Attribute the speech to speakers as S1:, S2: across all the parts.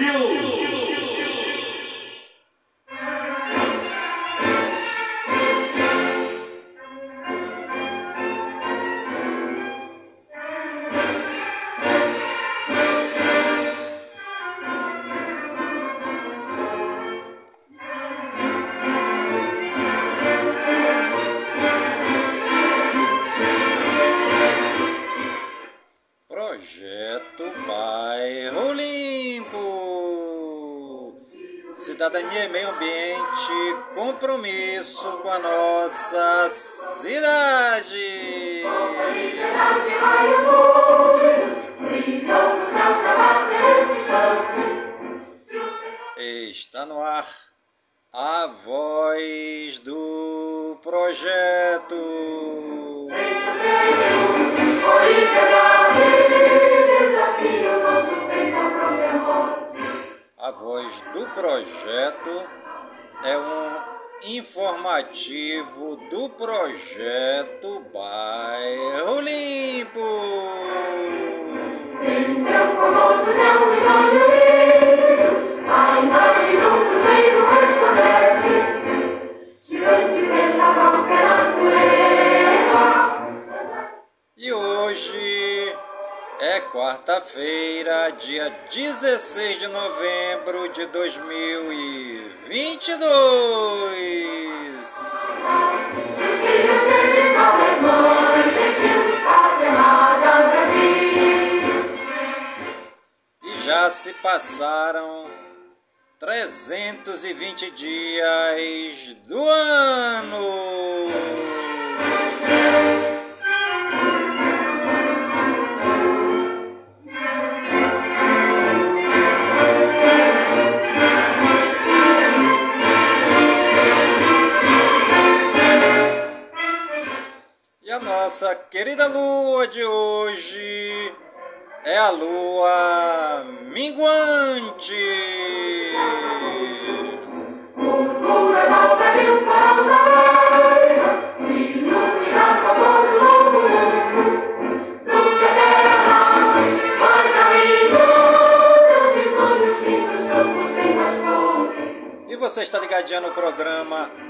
S1: cidadania 2022. E já se passaram 320 dias do ano. Nossa querida lua de hoje é a lua minguante. E você está ligadinha no programa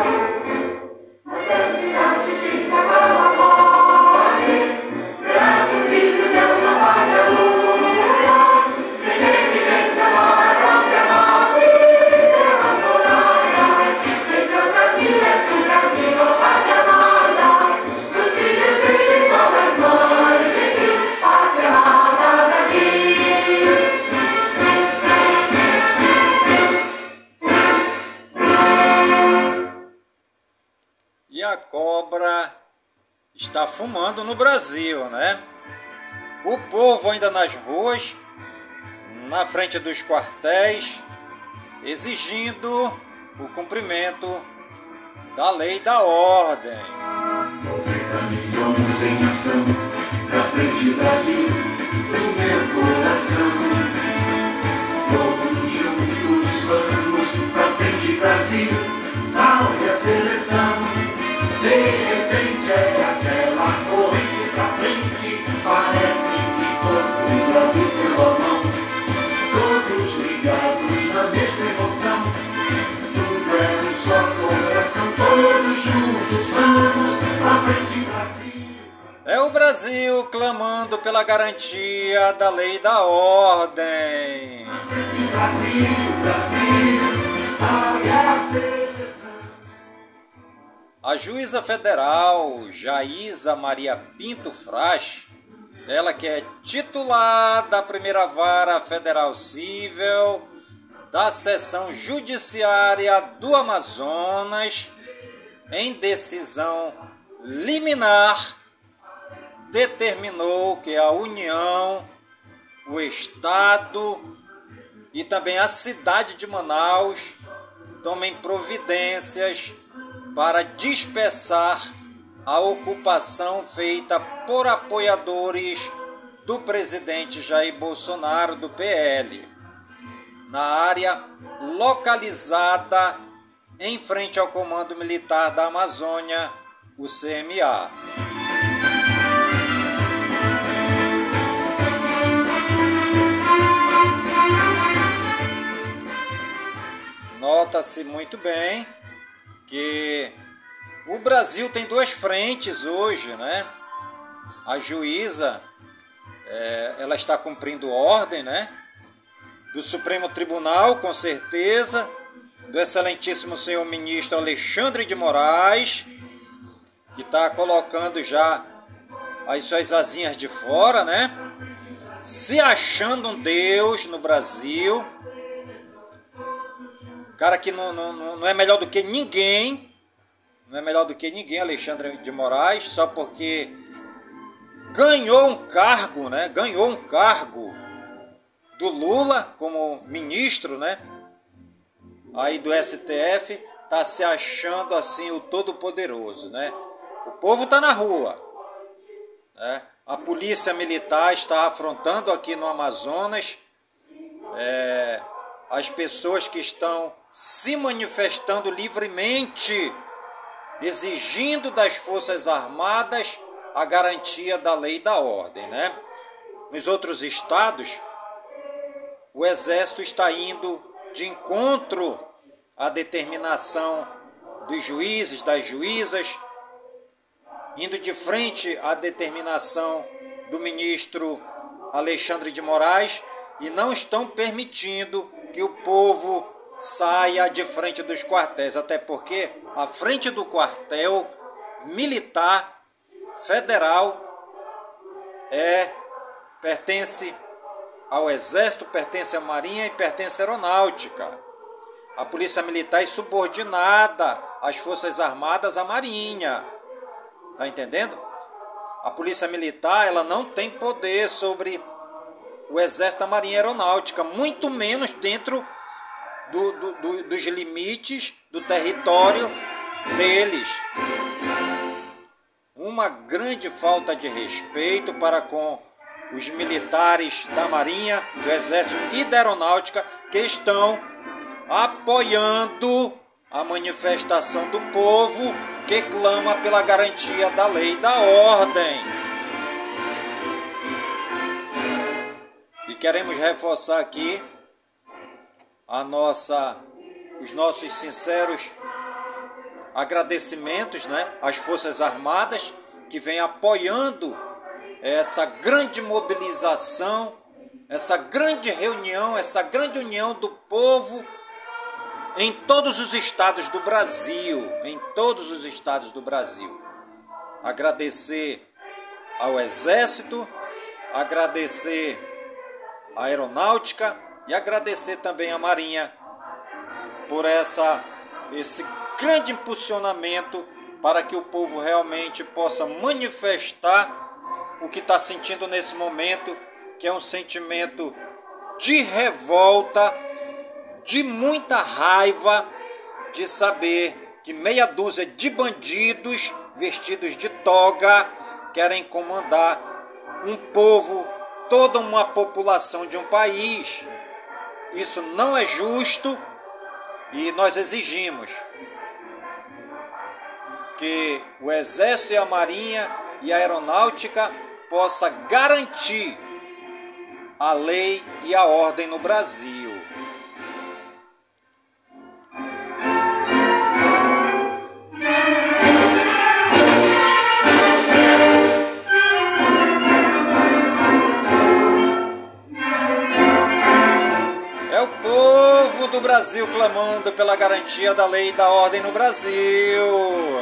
S1: Está fumando no Brasil, né? O povo ainda nas ruas, na frente dos quartéis, exigindo o cumprimento da lei da ordem. 90 milhões em ação, pra frente Brasil, do meu coração. Todos juntos vamos pra frente Brasil, salve a seleção. De repente é aquela corrente pra frente, parece que todo o Brasil pelo mão. Todos ligados na mesma emoção, tudo é um só coração, todos juntos vamos pra frente, Brasil. É o Brasil clamando pela garantia da lei da ordem. Brasil, Brasil, a juíza federal Jaísa Maria Pinto Fraz, ela que é titular da primeira vara federal civil da seção judiciária do Amazonas, em decisão liminar, determinou que a União, o Estado e também a cidade de Manaus tomem providências para dispersar a ocupação feita por apoiadores do presidente Jair Bolsonaro do PL, na área localizada em frente ao Comando Militar da Amazônia, o CMA. Nota-se muito bem que o Brasil tem duas frentes hoje, né? A juíza, é, ela está cumprindo ordem, né? Do Supremo Tribunal, com certeza, do excelentíssimo senhor ministro Alexandre de Moraes, que está colocando já as suas asinhas de fora, né? Se achando um Deus no Brasil. Cara que não, não, não é melhor do que ninguém, não é melhor do que ninguém, Alexandre de Moraes, só porque ganhou um cargo, né? Ganhou um cargo do Lula como ministro, né? Aí do STF, tá se achando assim o todo poderoso, né? O povo tá na rua, né? A polícia militar está afrontando aqui no Amazonas é, as pessoas que estão se manifestando livremente exigindo das Forças Armadas a garantia da lei e da ordem, né? Nos outros estados, o exército está indo de encontro à determinação dos juízes, das juízas, indo de frente à determinação do ministro Alexandre de Moraes e não estão permitindo que o povo saia de frente dos quartéis, até porque a frente do quartel militar federal é pertence ao exército, pertence à marinha e pertence à aeronáutica. A polícia militar é subordinada às forças armadas, à marinha. Tá entendendo? A polícia militar, ela não tem poder sobre o exército, a marinha a aeronáutica, muito menos dentro do, do, do, dos limites do território deles. Uma grande falta de respeito para com os militares da Marinha, do Exército e da Aeronáutica que estão apoiando a manifestação do povo que clama pela garantia da lei e da ordem. E queremos reforçar aqui a nossa, os nossos sinceros agradecimentos né, às Forças Armadas que vem apoiando essa grande mobilização, essa grande reunião, essa grande união do povo em todos os estados do Brasil, em todos os estados do Brasil. Agradecer ao Exército, agradecer à Aeronáutica, e agradecer também à Marinha por essa, esse grande impulsionamento para que o povo realmente possa manifestar o que está sentindo nesse momento, que é um sentimento de revolta, de muita raiva, de saber que meia dúzia de bandidos vestidos de toga querem comandar um povo, toda uma população de um país. Isso não é justo e nós exigimos que o Exército e a Marinha e a Aeronáutica possa garantir a lei e a ordem no Brasil. Brasil clamando pela garantia da lei e da ordem no Brasil.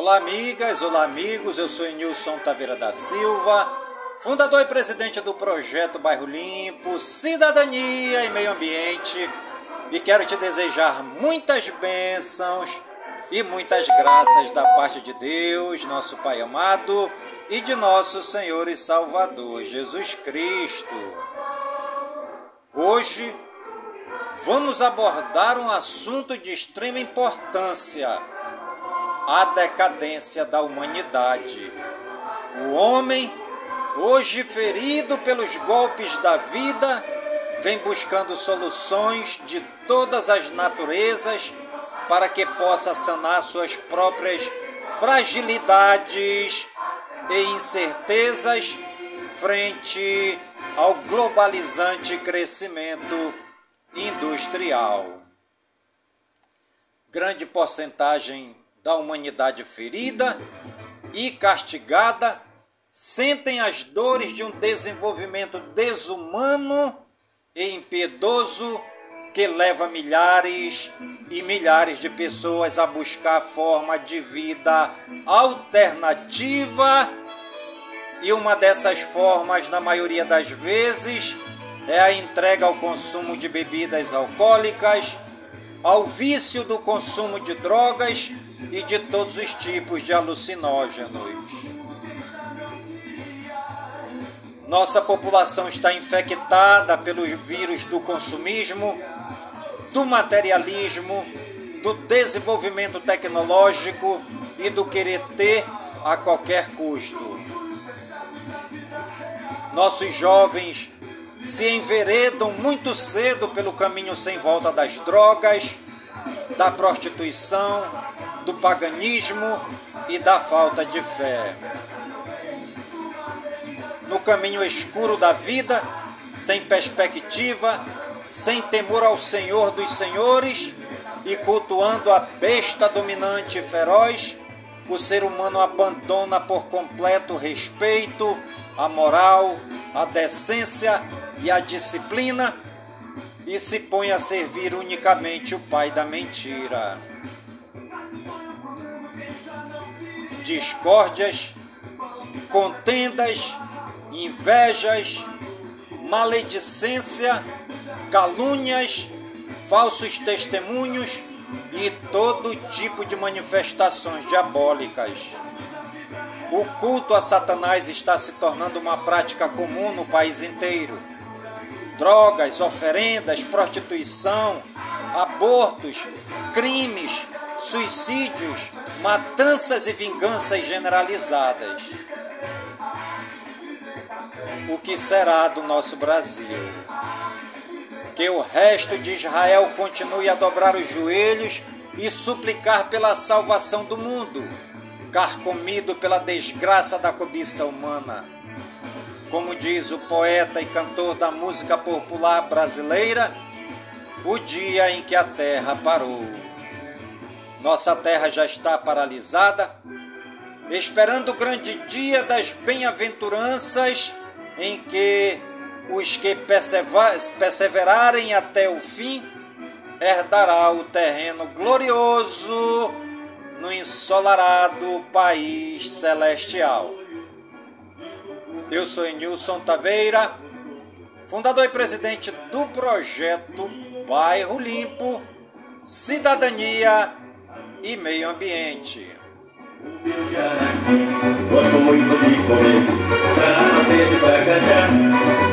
S1: Olá, amigas, olá, amigos. Eu sou Nilson Taveira da Silva, fundador e presidente do projeto Bairro Limpo, Cidadania e Meio Ambiente. E quero te desejar muitas bênçãos e muitas graças da parte de Deus, nosso Pai amado, e de nosso Senhor e Salvador Jesus Cristo. Hoje vamos abordar um assunto de extrema importância a decadência da humanidade. O homem, hoje ferido pelos golpes da vida, vem buscando soluções de todas as naturezas para que possa sanar suas próprias fragilidades e incertezas frente ao globalizante crescimento industrial. Grande porcentagem da humanidade ferida e castigada sentem as dores de um desenvolvimento desumano e impiedoso que leva milhares e milhares de pessoas a buscar forma de vida alternativa. E uma dessas formas, na maioria das vezes, é a entrega ao consumo de bebidas alcoólicas, ao vício do consumo de drogas e de todos os tipos de alucinógenos. Nossa população está infectada pelo vírus do consumismo, do materialismo, do desenvolvimento tecnológico e do querer ter a qualquer custo. Nossos jovens se enveredam muito cedo pelo caminho sem volta das drogas, da prostituição, do paganismo e da falta de fé. No caminho escuro da vida, sem perspectiva, sem temor ao Senhor dos Senhores e cultuando a besta dominante e feroz, o ser humano abandona por completo o respeito, a moral, a decência e a disciplina e se põe a servir unicamente o pai da mentira. Discórdias, contendas, invejas, maledicência, calúnias, falsos testemunhos e todo tipo de manifestações diabólicas. O culto a Satanás está se tornando uma prática comum no país inteiro. Drogas, oferendas, prostituição, abortos, crimes, suicídios, matanças e vinganças generalizadas. O que será do nosso Brasil? Que o resto de Israel continue a dobrar os joelhos e suplicar pela salvação do mundo, carcomido pela desgraça da cobiça humana. Como diz o poeta e cantor da música popular brasileira, o dia em que a terra parou. Nossa terra já está paralisada, esperando o grande dia das bem-aventuranças em que os que perseverarem até o fim herdará o terreno glorioso no ensolarado país celestial. Eu sou Nilson Taveira, fundador e presidente do projeto Bairro Limpo, Cidadania e meio ambiente. Gosto muito de comer sarapé de bacajá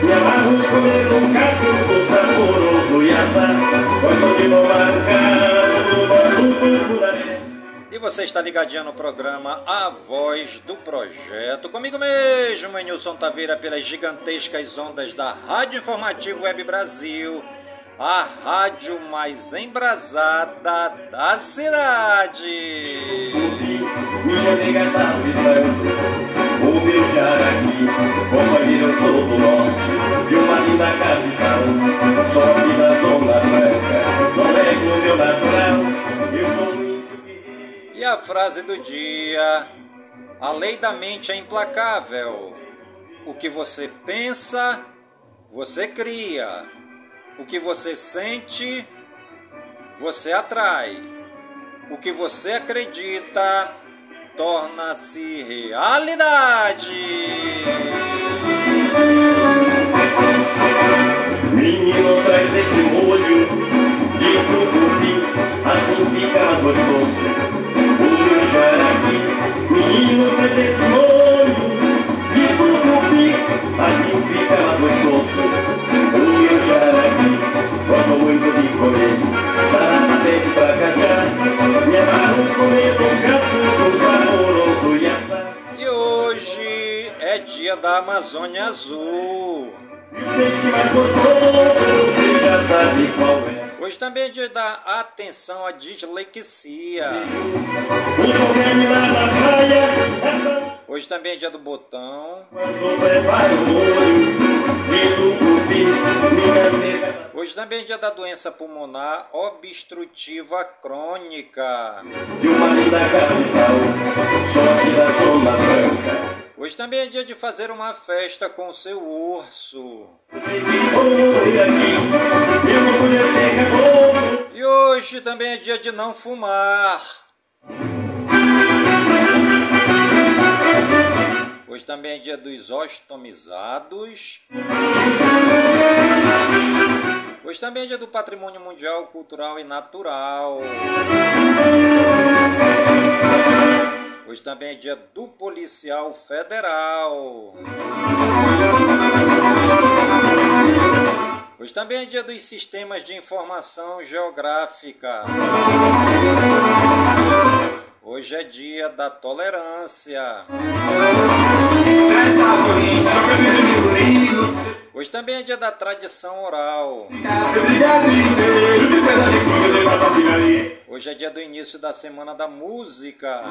S1: Me amarro de comer um casco do saboroso iaçá Gosto de tomar um caldo do nosso e você está ligadinho no programa A Voz do Projeto. Comigo mesmo, Nilson Taveira, pelas gigantescas ondas da Rádio Informativo Web Brasil a rádio mais embrasada da cidade. Minha nega tá o meu jaraqui, companheiro eu sou do norte, de uma linda capital, sou aqui da zona franca, não nego meu natural, eu sou E a frase do dia, a lei da mente é implacável, o que você pensa, você cria. O que você sente, você atrai. O que você acredita, torna-se realidade.
S2: Menino, traz esse molho de tucupi, assim fica gostoso. O meu jaraqui, menino, traz esse molho e assado.
S1: E hoje é dia da Amazônia Azul.
S2: É.
S1: Hoje também é dia da atenção à dislexia.
S2: Essa
S1: Hoje também é dia do botão.
S2: quando
S1: Hoje também é dia da doença pulmonar obstrutiva crônica. Hoje também é dia de fazer uma festa com o seu urso. E hoje também é dia de não fumar. Hoje também é dia dos ostomizados. Hoje também é dia do patrimônio mundial, cultural e natural. Hoje também é dia do policial federal. Hoje também é dia dos sistemas de informação geográfica. Hoje é dia da tolerância. Hoje também é dia da tradição oral. Hoje é dia do início da Semana da Música.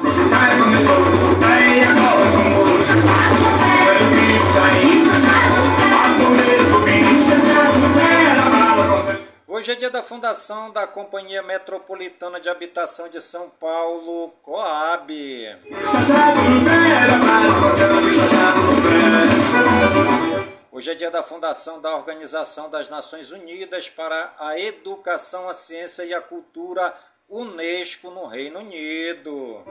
S1: Hoje é dia da fundação da Companhia Metropolitana de Habitação de São Paulo, Coab. Hoje é dia da fundação da Organização das Nações Unidas para a Educação, a Ciência e a Cultura, Unesco, no Reino Unido.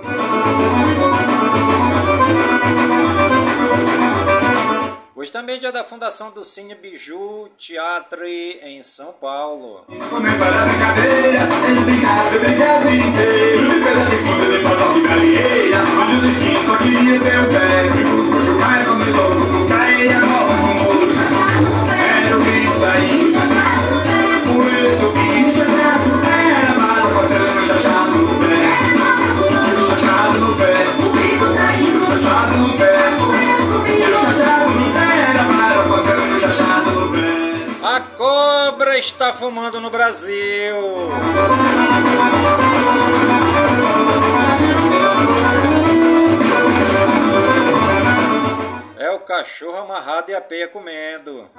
S1: Hoje também é dia da fundação do Cine Biju Teatre em São Paulo.
S3: A brincadeira. E.
S1: está fumando no Brasil. É o cachorro amarrado e a peia comendo.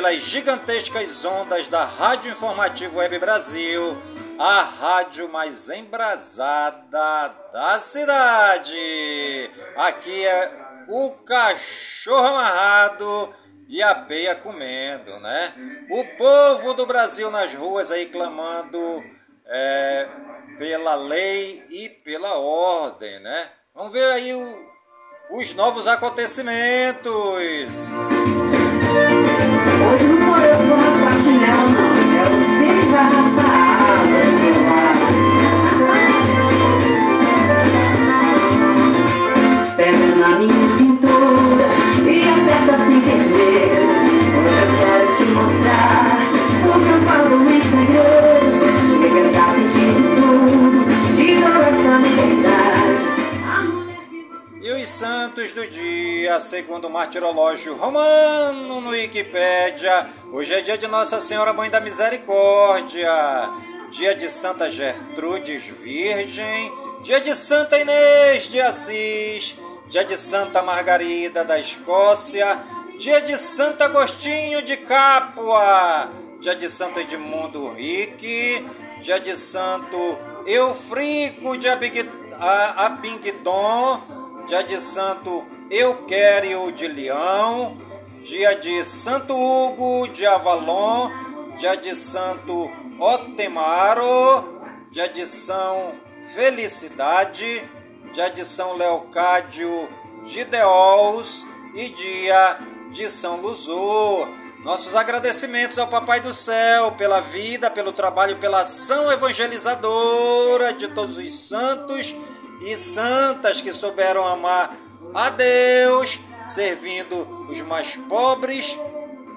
S1: Pelas gigantescas ondas da Rádio Informativo Web Brasil, a rádio mais embrasada da cidade. Aqui é o cachorro amarrado e a peia comendo, né? O povo do Brasil nas ruas aí clamando é, pela lei e pela ordem, né? Vamos ver aí o, os novos acontecimentos. Hoje santos do dia, segundo o martirológio romano no Wikipédia, hoje é dia de Nossa Senhora Mãe da Misericórdia, dia de Santa Gertrudes Virgem, dia de Santa Inês de Assis, dia de Santa Margarida da Escócia, dia de Santo Agostinho de Capua, dia de Santo Edmundo Rique, dia de Santo Eufrico de Abingdon, dia de Santo Euquério de Leão, dia de Santo Hugo de Avalon, dia de Santo Otemaro, dia de São Felicidade, dia de São Leocádio de Deols e dia de São Luzor. Nossos agradecimentos ao Papai do Céu pela vida, pelo trabalho, pela ação evangelizadora de todos os santos e santas que souberam amar a Deus, servindo os mais pobres,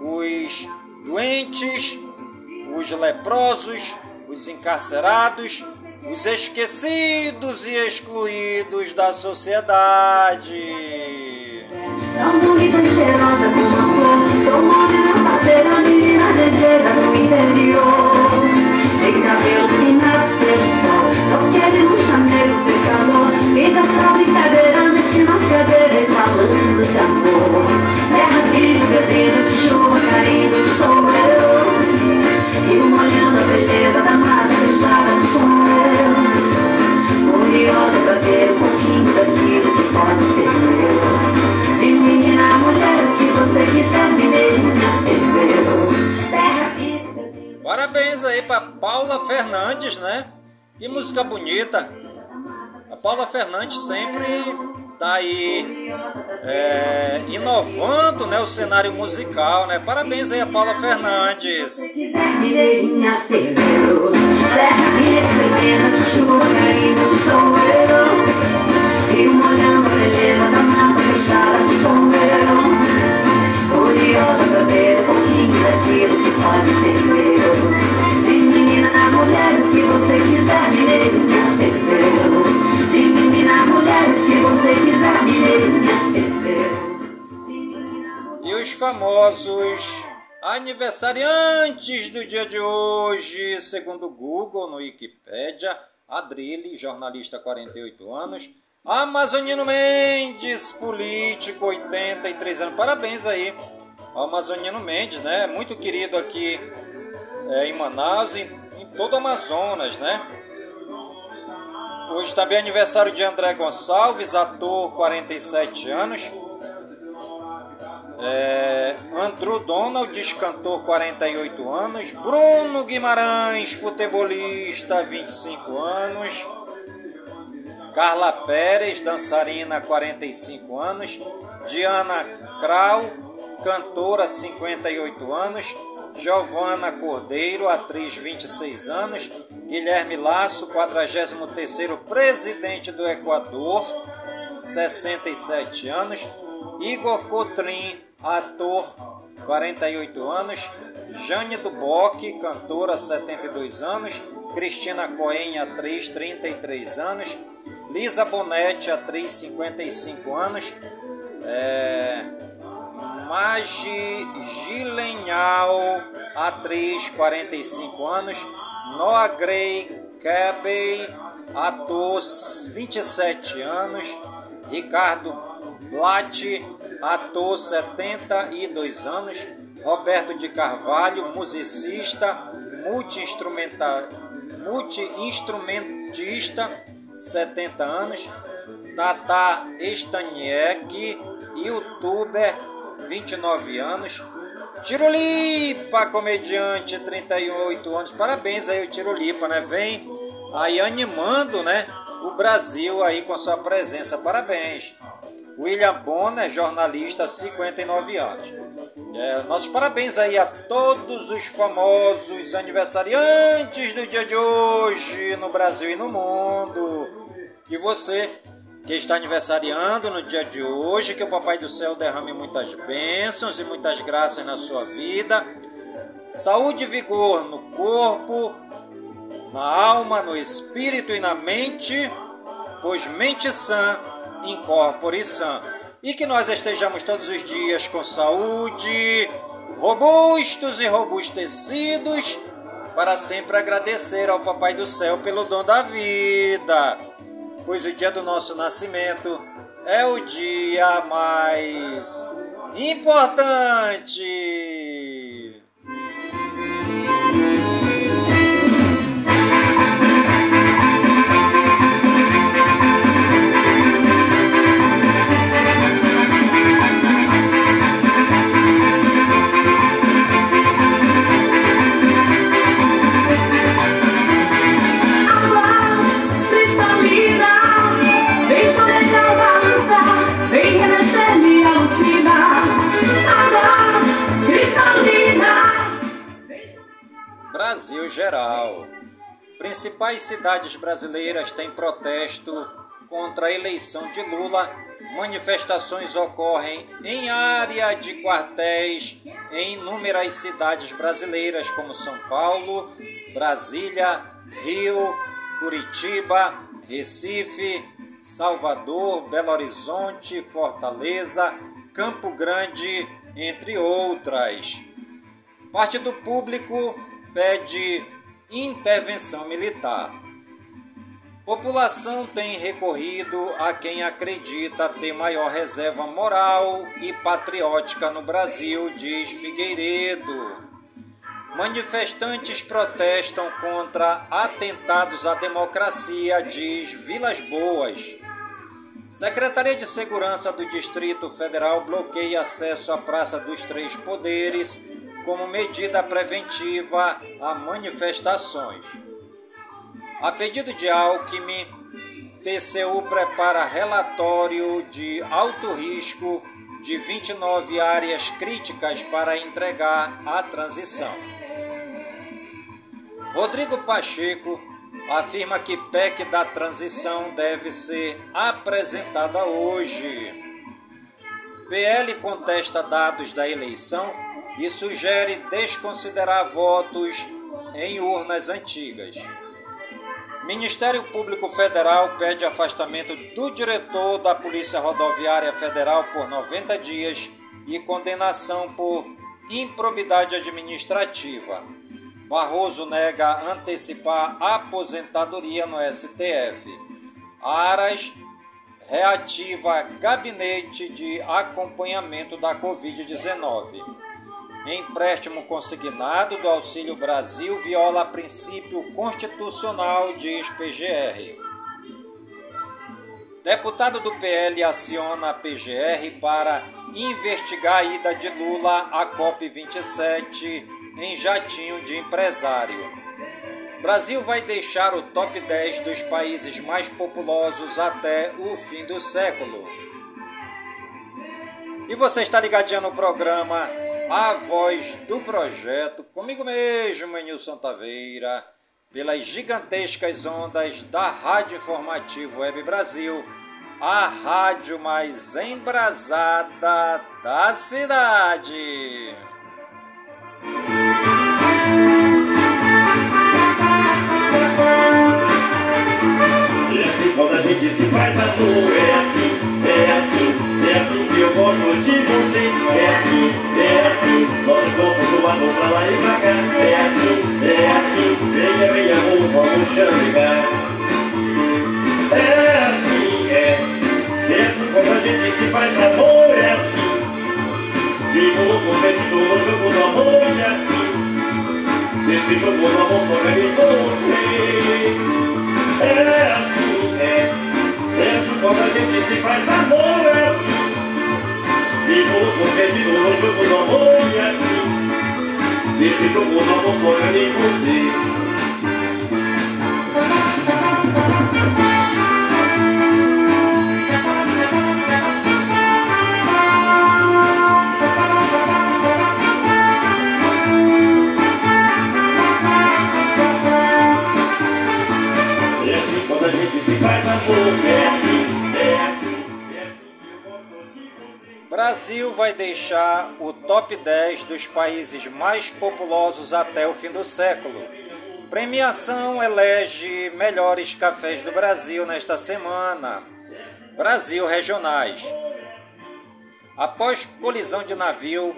S1: os doentes, os leprosos, os encarcerados, os esquecidos e excluídos da sociedade.
S4: Fiz essa brincadeira, meti nas cadeiras Falando de amor. Terra que sedenta de chuva caindo Sou eu E molhando a beleza da mata fechada Sou eu Curiosa pra ter um pouquinho daquilo que pode ser meu. De menina a mulher, o que você quiser, que sedenta
S1: Parabéns aí para Paula Fernandes, né? Que música bonita. Paula Fernandes sempre tá aí é, inovando né, o cenário musical, né? Parabéns aí a Paula Fernandes.
S4: Se quiser, chuva E a beleza da mata fechada, Curiosa pra ver um pouquinho daquilo que pode ser meu De menina a mulher, o que você quiser, mineirinha,
S1: famosos aniversariantes do dia de hoje, segundo o Google, no Wikipedia, Adrilles, jornalista 48 anos, Amazonino Mendes, político 83 anos. Parabéns aí Amazonino Mendes, né? Muito querido aqui é, em Manaus e em todo o Amazonas, né? Hoje também é aniversário de André Gonçalves, ator, 47 anos. É, Andrew Donald, cantor, 48 anos. Bruno Guimarães, futebolista, 25 anos. Carla Pérez, dançarina, 45 anos. Diana Krau, cantora, 58 anos. Giovana Cordeiro, atriz, 26 anos. Guilherme Lasso, 43º presidente do Equador, 67 anos. Igor Cotrim, ator, 48 anos. Jane Duboc, cantora, 72 anos. Cristina Coen, atriz, 33 anos. Lisa Bonetti, atriz, 55 anos. É... Magi Gilenhal, atriz, 45 anos. Noah Gray Cabey, ator, 27 anos. Ricardo Blatt, ator, 72 anos. Roberto de Carvalho, musicista, multi-instrumentista, 70 anos. Tata Staniek, youtuber, 29 anos. Tirolipa, comediante, 38 anos. Parabéns aí o Tirolipa, né? Vem aí animando, né? O Brasil aí com sua presença. Parabéns. William Bonner, jornalista, 59 anos. É, nossos parabéns aí a todos os famosos aniversariantes do dia de hoje no Brasil e no mundo. E você que está aniversariando no dia de hoje, que o Papai do Céu derrame muitas bênçãos e muitas graças na sua vida. Saúde e vigor no corpo, na alma, no espírito e na mente, pois mente sã, incorpore sã. E que nós estejamos todos os dias com saúde, robustos e robustecidos, para sempre agradecer ao Papai do Céu pelo dom da vida pois o dia do nosso nascimento é o dia mais importante. Brasil geral. Principais cidades brasileiras têm protesto contra a eleição de Lula. Manifestações ocorrem em área de quartéis em inúmeras cidades brasileiras, como São Paulo, Brasília, Rio, Curitiba, Recife, Salvador, Belo Horizonte, Fortaleza, Campo Grande, entre outras. Parte do público pede intervenção militar. População tem recorrido a quem acredita ter maior reserva moral e patriótica no Brasil, diz Figueiredo. Manifestantes protestam contra atentados à democracia, diz Vilas Boas. Secretaria de Segurança do Distrito Federal bloqueia acesso à Praça dos Três Poderes como medida preventiva a manifestações. A pedido de Alckmin, TCU prepara relatório de alto risco de 29 áreas críticas para entregar à transição. Rodrigo Pacheco afirma que PEC da transição deve ser apresentada hoje. PL contesta dados da eleição e sugere desconsiderar votos em urnas antigas. Ministério Público Federal pede afastamento do diretor da Polícia Rodoviária Federal por 90 dias e condenação por improbidade administrativa. Barroso nega antecipar aposentadoria no STF. Aras reativa gabinete de acompanhamento da Covid-19. Empréstimo consignado do Auxílio Brasil viola princípio constitucional, diz PGR. Deputado do PL aciona a PGR para investigar a ida de Lula à COP27 em jatinho de empresário. Brasil vai deixar o top 10 dos países mais populosos até o fim do século. E você está ligadinho no programa a voz do projeto, comigo mesmo, Nilson Taveira, pelas gigantescas ondas da Rádio Informativo Web Brasil, a rádio mais embrasada da cidade.
S2: E assim quando a gente se faz a é assim, é assim, eu gosto de você. É assim, é assim Nós vamos do amor pra lá e pra cá. É assim, é assim Venha, venha, amor, vamos chamegar É assim, é. É assim como a gente se faz amor É assim Vivo competindo no jogo do amor É assim Nesse jogo do amor só é ganhei com você. Nesse jogo do amor só ganhei você. É assim quando a gente se faz amor, é assim, é assim, é assim que eu gosto de você.
S1: Brasil vai deixar o top 10 dos países mais populosos até o fim do século. Premiação elege melhores cafés do Brasil nesta semana. Brasil Regionais. Após colisão de navio,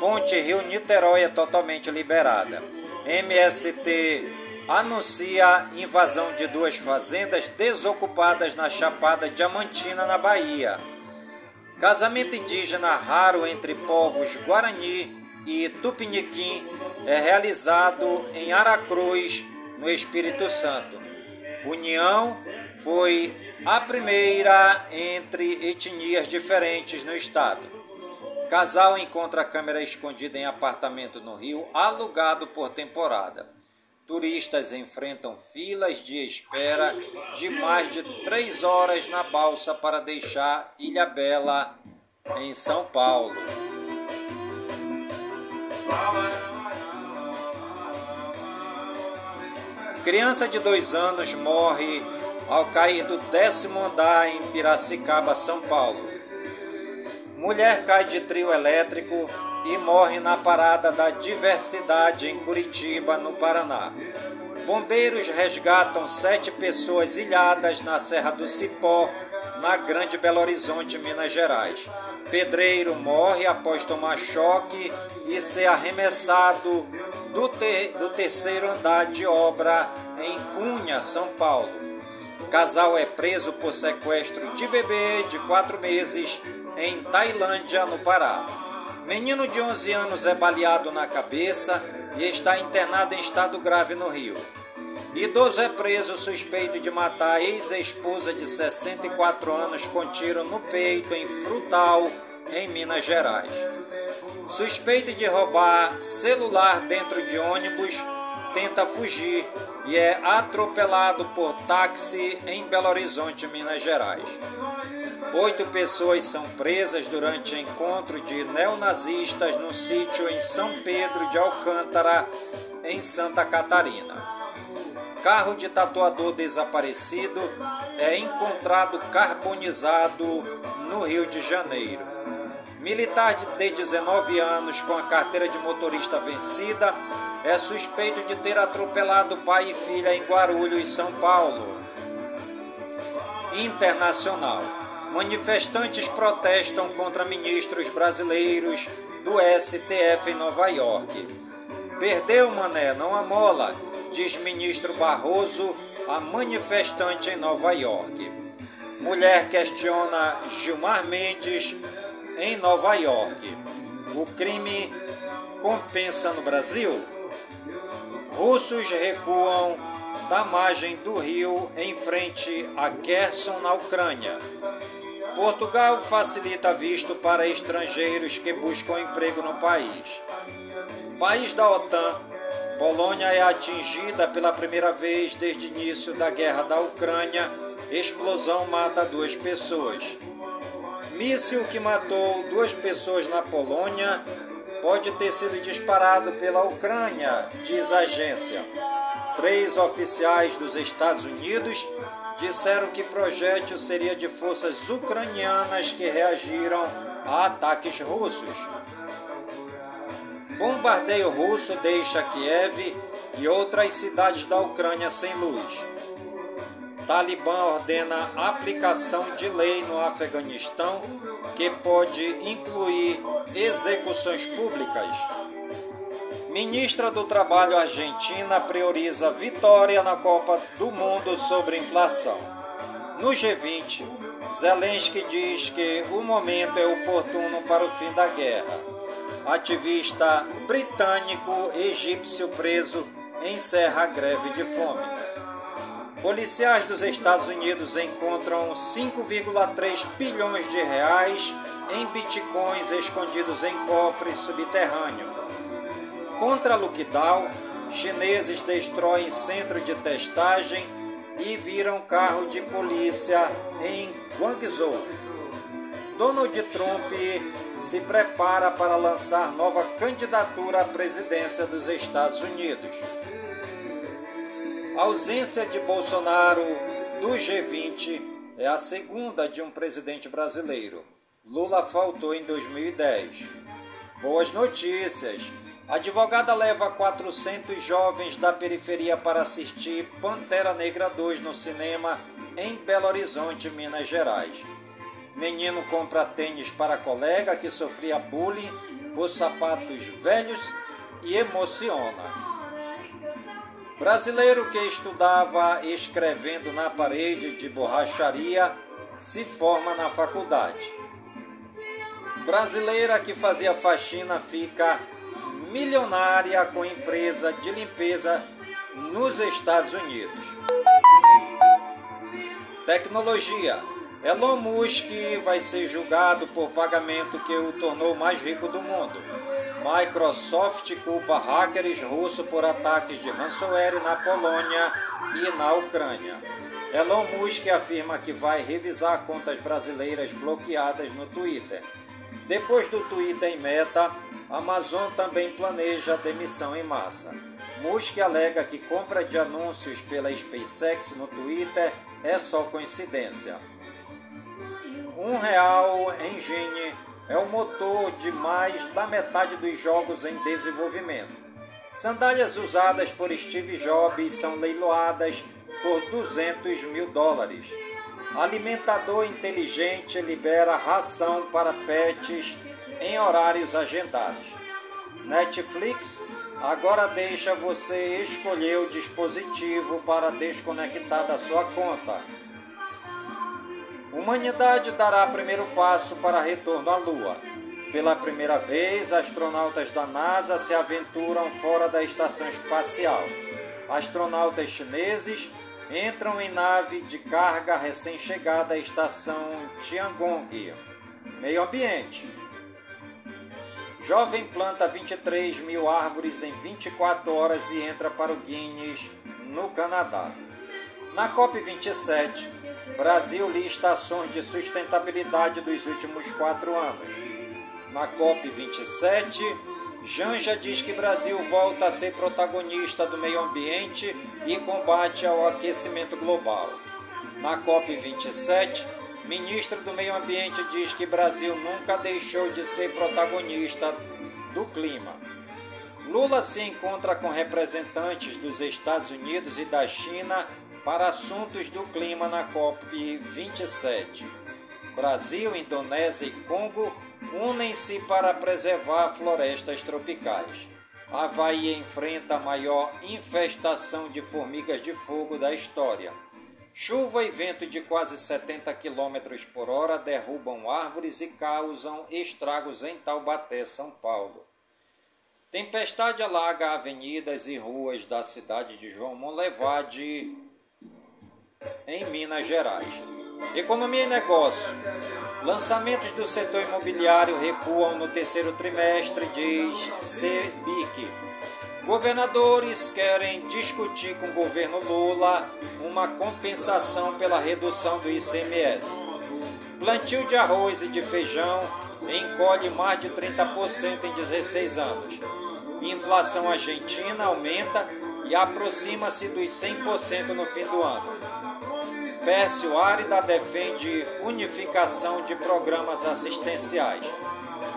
S1: ponte Rio-Niterói é totalmente liberada. MST anuncia invasão de duas fazendas desocupadas na Chapada Diamantina, na Bahia. Casamento indígena raro entre povos Guarani e Tupiniquim é realizado em Aracruz, no Espírito Santo. União foi a primeira entre etnias diferentes no estado. Casal encontra câmera escondida em apartamento no Rio, alugado por temporada. Turistas enfrentam filas de espera de mais de três horas na balsa para deixar Ilha Bela, em São Paulo. Criança de dois anos morre ao cair do décimo andar em Piracicaba, São Paulo. Mulher cai de trio elétrico e morre na parada da Diversidade em Curitiba, no Paraná. Bombeiros resgatam sete pessoas ilhadas na Serra do Cipó, na Grande Belo Horizonte, Minas Gerais. Pedreiro morre após tomar choque e ser arremessado do, ter- do terceiro andar de obra em Cunha, São Paulo. Casal é preso por sequestro de bebê de quatro meses em Tailândia, no Pará. Menino de 11 anos é baleado na cabeça e está internado em estado grave no Rio. Idoso é preso suspeito de matar a ex-esposa de 64 anos com tiro no peito em Frutal, em Minas Gerais. Suspeito de roubar celular dentro de ônibus, tenta fugir e é atropelado por táxi em Belo Horizonte, Minas Gerais. Oito pessoas são presas durante encontro de neonazistas no sítio em São Pedro de Alcântara, em Santa Catarina. Carro de tatuador desaparecido é encontrado carbonizado no Rio de Janeiro. Militar de 19 anos com a carteira de motorista vencida é suspeito de ter atropelado pai e filha em Guarulhos, São Paulo. Internacional. Manifestantes protestam contra ministros brasileiros do STF em Nova York. Perdeu, mané, não amola, diz ministro Barroso a manifestante em Nova York. Mulher questiona Gilmar Mendes em Nova York. O crime compensa no Brasil? Russos recuam da margem do rio em frente a Kherson, na Ucrânia. Portugal facilita visto para estrangeiros que buscam emprego no país. País da OTAN, Polônia é atingida pela primeira vez desde o início da guerra da Ucrânia. Explosão mata duas pessoas. Míssil que matou duas pessoas na Polônia pode ter sido disparado pela Ucrânia, diz a agência. Três oficiais dos Estados Unidos disseram que projétil seria de forças ucranianas que reagiram a ataques russos. Bombardeio russo deixa Kiev e outras cidades da Ucrânia sem luz. Talibã ordena aplicação de lei no Afeganistão que pode incluir execuções públicas. Ministra do Trabalho argentina prioriza vitória na Copa do Mundo sobre inflação. No G20, Zelensky diz que o momento é oportuno para o fim da guerra. Ativista britânico egípcio preso encerra a greve de fome. Policiais dos Estados Unidos encontram 5,3 bilhões de reais em bitcoins escondidos em cofres subterrâneos. Contra lockdown, chineses destroem centro de testagem e viram carro de polícia em Guangzhou. Donald Trump se prepara para lançar nova candidatura à presidência dos Estados Unidos. A ausência de Bolsonaro do G20 é a segunda de um presidente brasileiro. Lula faltou em 2010. Boas notícias! A advogada leva 400 jovens da periferia para assistir Pantera Negra 2 no cinema em Belo Horizonte, Minas Gerais. Menino compra tênis para colega que sofria bullying por sapatos velhos e emociona. Brasileiro que estudava escrevendo na parede de borracharia se forma na faculdade. Brasileira que fazia faxina fica milionária com empresa de limpeza nos Estados Unidos. Tecnologia. Elon Musk vai ser julgado por pagamento que o tornou mais rico do mundo. Microsoft culpa hackers russos por ataques de ransomware na Polônia e na Ucrânia. Elon Musk afirma que vai revisar contas brasileiras bloqueadas no Twitter. Depois do Twitter em meta, Amazon também planeja demissão em massa. Musk alega que compra de anúncios pela SpaceX no Twitter é só coincidência. Um real Engine é o motor de mais da metade dos jogos em desenvolvimento. Sandálias usadas por Steve Jobs são leiloadas por 200 mil dólares. Alimentador inteligente libera ração para pets em horários agendados. Netflix agora deixa você escolher o dispositivo para desconectar da sua conta. Humanidade dará primeiro passo para retorno à Lua. Pela primeira vez, astronautas da NASA se aventuram fora da estação espacial. Astronautas chineses entram em nave de carga recém-chegada à estação Tiangong. Meio ambiente. Jovem planta 23 mil árvores em 24 horas e entra para o Guinness, no Canadá. Na COP27, Brasil lista ações de sustentabilidade dos últimos quatro anos. Na COP27, Janja diz que Brasil volta a ser protagonista do meio ambiente e combate ao aquecimento global. Na COP27, ministro do Meio Ambiente diz que Brasil nunca deixou de ser protagonista do clima. Lula se encontra com representantes dos Estados Unidos e da China para assuntos do clima na COP27. Brasil, Indonésia e Congo unem-se para preservar florestas tropicais. Havaí enfrenta a maior infestação de formigas de fogo da história. Chuva e vento de quase 70 km por hora derrubam árvores e causam estragos em Taubaté, São Paulo. Tempestade alaga avenidas e ruas da cidade de João Monlevade, em Minas Gerais. Economia e negócio. Lançamentos do setor imobiliário recuam no terceiro trimestre, diz CBIC. Governadores querem discutir com o governo Lula uma compensação pela redução do ICMS. Plantio de arroz e de feijão encolhe mais de 30% em 16 anos. Inflação argentina aumenta e aproxima-se dos 100% no fim do ano. Pécio Árida defende unificação de programas assistenciais.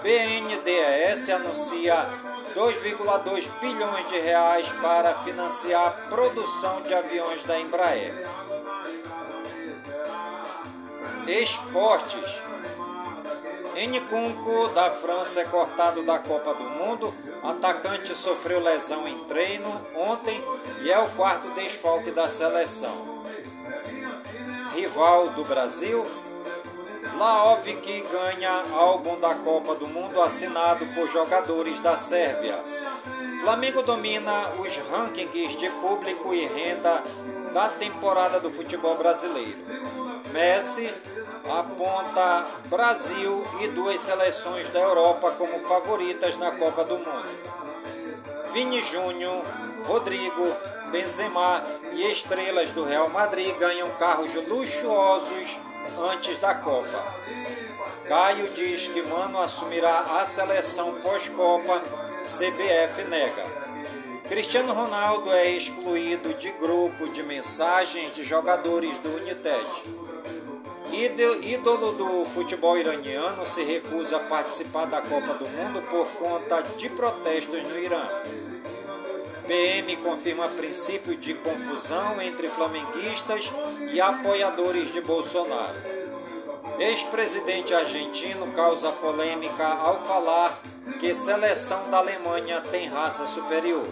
S1: BNDES anuncia 2,2 bilhões de reais para financiar a produção de aviões da Embraer. Esportes. Nkunku da França é cortado da Copa do Mundo. Atacante sofreu lesão em treino ontem e é o quarto desfalque da seleção. Rival do Brasil, Laovic ganha álbum da Copa do Mundo assinado por jogadores da Sérvia. Flamengo domina os rankings de público e renda da temporada do futebol brasileiro. Messi aponta Brasil e duas seleções da Europa como favoritas na Copa do Mundo. Vini Júnior, Rodrigo, Benzema e estrelas do Real Madrid ganham carros luxuosos antes da Copa. Caio diz que Mano assumirá a seleção pós-Copa, CBF nega. Cristiano Ronaldo é excluído de grupo de mensagens de jogadores do United. Ídolo do futebol iraniano se recusa a participar da Copa do Mundo por conta de protestos no Irã. PM confirma princípio de confusão entre flamenguistas e apoiadores de Bolsonaro. Ex-presidente argentino causa polêmica ao falar que seleção da Alemanha tem raça superior.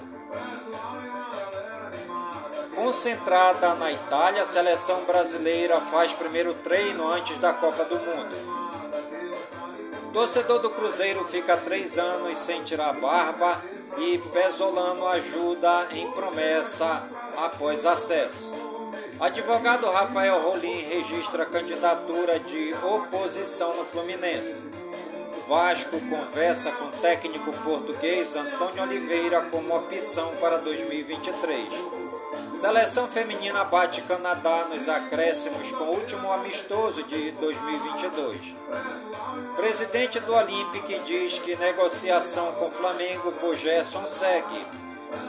S1: Concentrada na Itália, a seleção brasileira faz primeiro treino antes da Copa do Mundo. Torcedor do Cruzeiro fica três anos sem tirar barba e Pesolano ajuda em promessa após acesso. Advogado Rafael Rolim registra candidatura de oposição no Fluminense. Vasco conversa com técnico português Antônio Oliveira como opção para 2023. Seleção feminina bate Canadá nos acréscimos com o último amistoso de 2022. Presidente do Olympic diz que negociação com Flamengo por Gerson segue.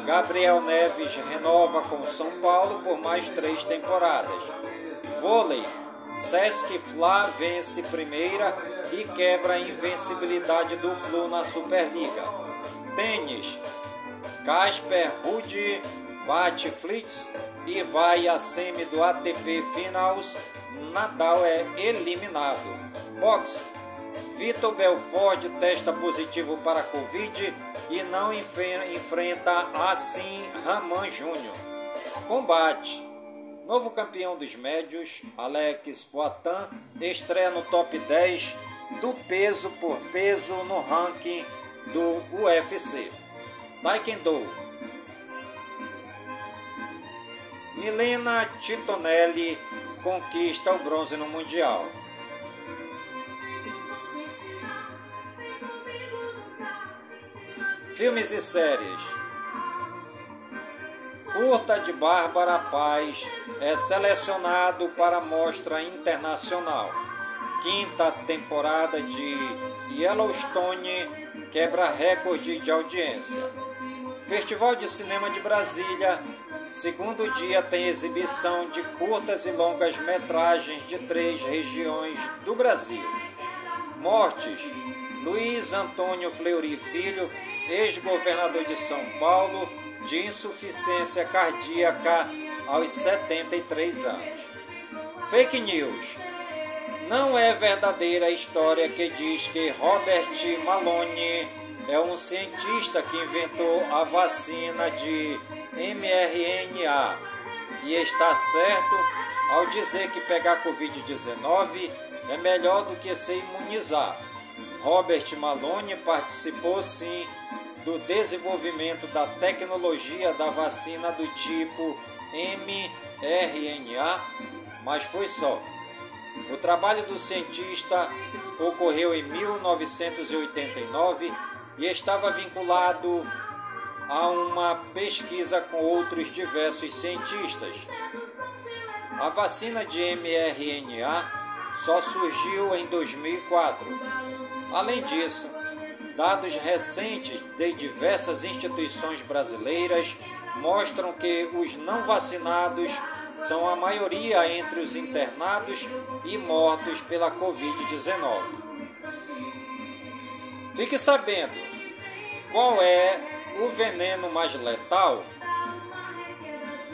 S1: Gabriel Neves renova com São Paulo por mais três temporadas. Vôlei. Sesc Fla vence primeira e quebra a invencibilidade do Flu na Superliga. Tênis. Casper Ruud bate Flitz e vai à semi do ATP Finals. Nadal é eliminado. Boxe. Vitor Belfort testa positivo para Covid e não enfrenta assim Raman Júnior. Combate. Novo campeão dos médios, Alex Poitin, estreia no top 10 do peso por peso no ranking do UFC. Taekwondo. Milena Titonelli conquista o bronze no Mundial. Filmes e séries. Curta de Bárbara Paz é selecionado para a mostra internacional. Quinta temporada de Yellowstone quebra recorde de audiência. Festival de Cinema de Brasília, segundo dia tem exibição de curtas e longas metragens de três regiões do Brasil. Mortes: Luiz Antônio Fleury Filho ex-governador de São Paulo, de insuficiência cardíaca aos 73 anos. Fake news. Não é verdadeira a história que diz que Robert Malone é um cientista que inventou a vacina de mRNA e está certo ao dizer que pegar Covid-19 é melhor do que se imunizar. Robert Malone participou sim do desenvolvimento da tecnologia da vacina do tipo mRNA, mas foi só. O trabalho do cientista ocorreu em 1989 e estava vinculado a uma pesquisa com outros diversos cientistas. A vacina de mRNA só surgiu em 2004. Além disso, Dados recentes de diversas instituições brasileiras mostram que os não vacinados são a maioria entre os internados e mortos pela Covid-19. Fique sabendo qual é o veneno mais letal.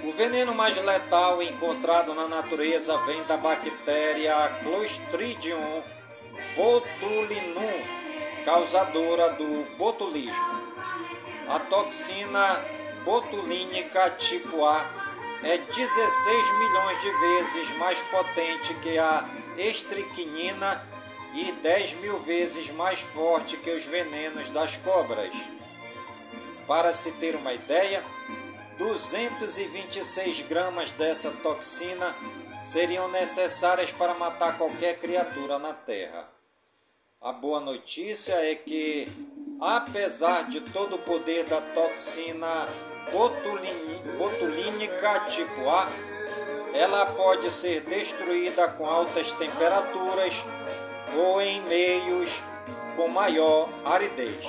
S1: O veneno mais letal encontrado na natureza vem da bactéria Clostridium botulinum causadora do botulismo. A toxina botulínica tipo A é 16 milhões de vezes mais potente que a estricnina e 10 mil vezes mais forte que os venenos das cobras. Para se ter uma ideia, 226 gramas dessa toxina seriam necessárias para matar qualquer criatura na Terra. A boa notícia é que, apesar de todo o poder da toxina botulínica tipo A, ela pode ser destruída com altas temperaturas ou em meios com maior aridez.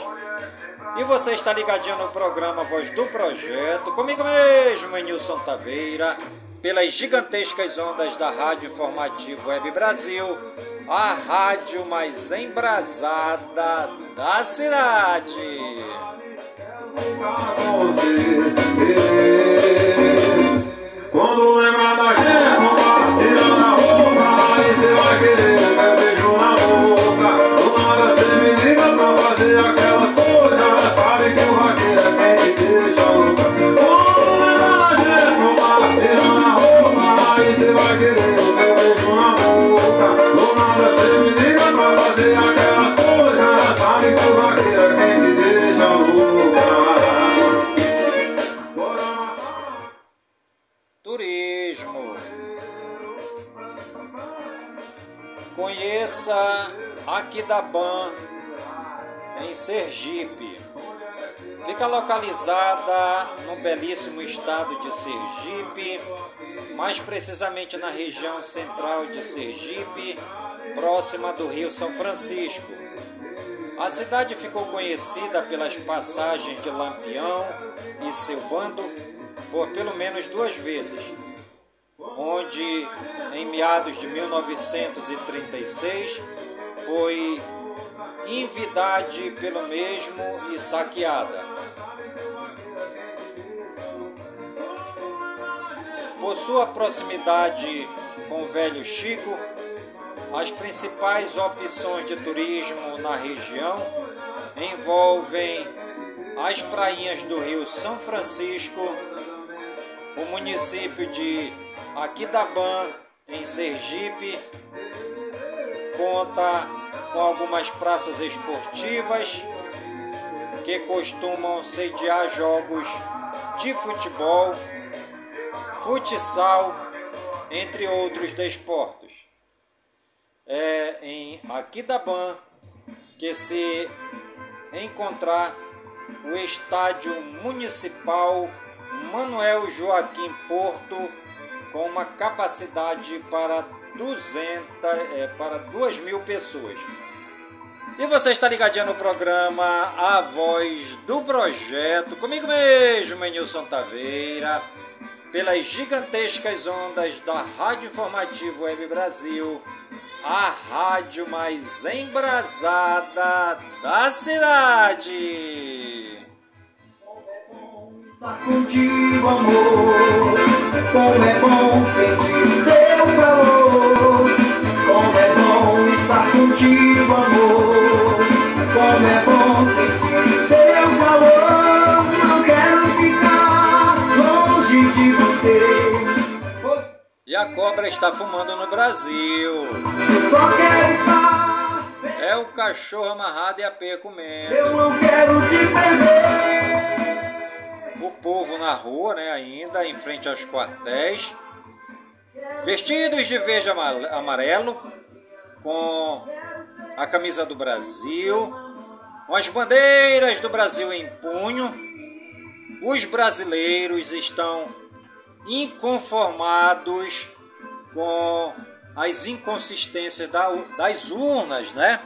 S1: E você está ligadinho no programa Voz do Projeto, comigo mesmo, Nilson Taveira, pelas gigantescas ondas da Rádio Informativo Web Brasil, a rádio mais embrasada da cidade.
S3: Quando
S1: Conheça Aquidaban em Sergipe. Fica localizada no belíssimo estado de Sergipe, mais precisamente na região central de Sergipe, próxima do Rio São Francisco. A cidade ficou conhecida pelas passagens de Lampião e seu bando por pelo menos duas vezes, onde em meados de 1936 foi invidade pelo mesmo e saqueada. Por sua proximidade com o Velho Chico, as principais opções de turismo na região envolvem as prainhas do Rio São Francisco, o município de Aquidabã, em Sergipe, conta com algumas praças esportivas que costumam sediar jogos de futebol, futsal, entre outros desportos. É em Aquidabã que se encontrar o Estádio Municipal Manuel Joaquim Porto, com uma capacidade para 200, é, para 2 mil pessoas. E você está ligadinho no programa A Voz do Projeto, comigo mesmo, Nilson Taveira, pelas gigantescas ondas da Rádio Informativo Web Brasil, a rádio mais embrasada da cidade.
S5: Estar contigo, amor, como é bom sentir teu calor. Como é bom estar contigo, amor, como é bom sentir teu calor. Não quero ficar longe de você.
S1: E a cobra está fumando no Brasil.
S5: Eu só quero estar.
S1: É o cachorro amarrado e a peia comendo.
S5: Eu não quero te perder.
S1: O povo na rua, né, ainda em frente aos quartéis, vestidos de verde amarelo, com a camisa do Brasil, com as bandeiras do Brasil em punho. Os brasileiros estão inconformados com as inconsistências da- das urnas, né?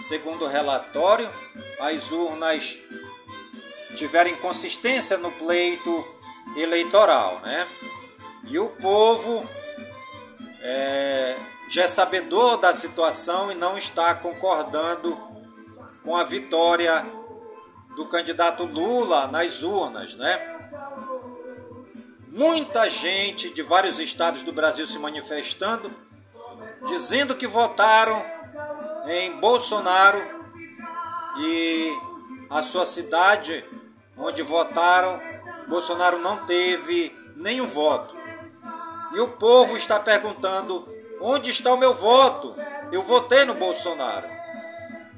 S1: Segundo o relatório, as urnas tiveram inconsistência no pleito eleitoral, né? E o povo é, já é sabedor da situação e não está concordando com a vitória do candidato Lula nas urnas, né? Muita gente de vários estados do Brasil se manifestando, dizendo que votaram em Bolsonaro e a sua cidade onde votaram, Bolsonaro não teve nenhum voto. E o povo está perguntando Onde está o meu voto? Eu votei no Bolsonaro.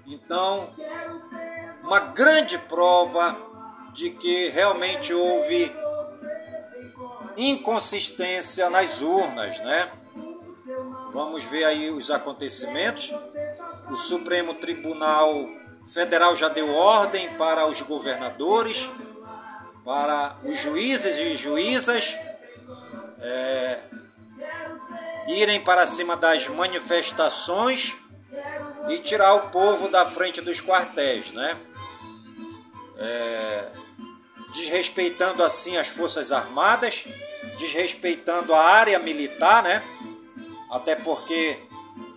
S1: Então, uma grande prova de que realmente houve inconsistência nas urnas, né? Vamos ver aí os acontecimentos. O Supremo Tribunal Federal já deu ordem para os governadores, para os juízes e juízas é, irem para cima das manifestações e tirar o povo da frente dos quartéis, né? É, desrespeitando assim as Forças Armadas, desrespeitando a área militar, né? Até porque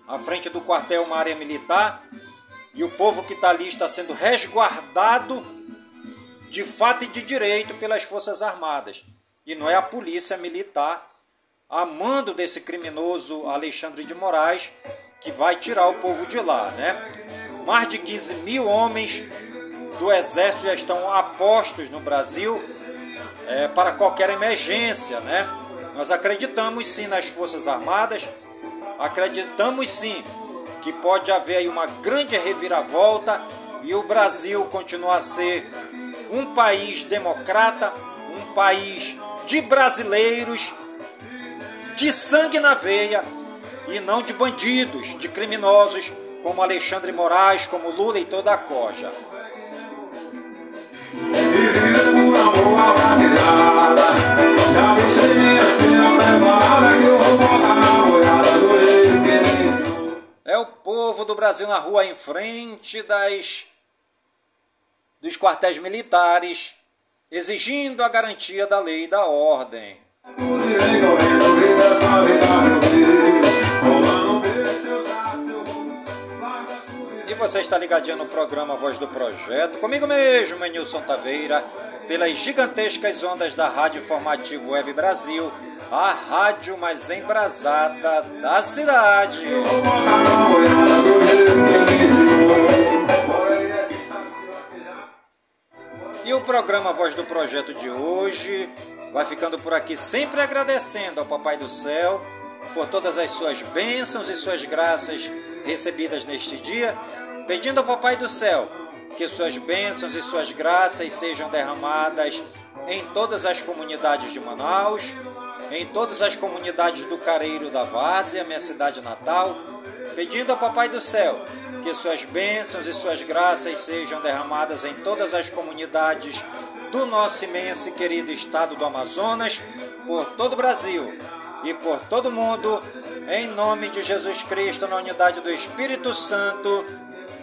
S1: a frente do quartel é uma área militar e o povo que está ali está sendo resguardado de fato e de direito pelas Forças Armadas. E não é a polícia militar a mando desse criminoso Alexandre de Moraes que vai tirar o povo de lá, né? Mais de 15 mil homens do Exército já estão apostos no Brasil é, para qualquer emergência, né? Nós acreditamos sim nas Forças Armadas, acreditamos sim que pode haver aí uma grande reviravolta e o Brasil continuar a ser um país democrata, um país de brasileiros, de sangue na veia e não de bandidos, de criminosos como Alexandre Moraes, como Lula e toda a coja. É o povo do Brasil na rua em frente das dos quartéis militares, exigindo a garantia da lei e da ordem. E você está ligadinho no programa Voz do Projeto, comigo mesmo, Menilson Taveira, pelas gigantescas ondas da Rádio Informativo Web Brasil, a rádio mais embrasada da cidade. E o programa Voz do Projeto de hoje vai ficando por aqui, sempre agradecendo ao Papai do Céu por todas as suas bênçãos e suas graças recebidas neste dia, pedindo ao Papai do Céu que suas bênçãos e suas graças sejam derramadas em todas as comunidades de Manaus, em todas as comunidades do Careiro da Várzea, minha cidade natal, pedindo ao Papai do Céu que suas bênçãos e suas graças sejam derramadas em todas as comunidades do nosso imenso e querido estado do Amazonas, por todo o Brasil e por todo o mundo, em nome de Jesus Cristo, na unidade do Espírito Santo,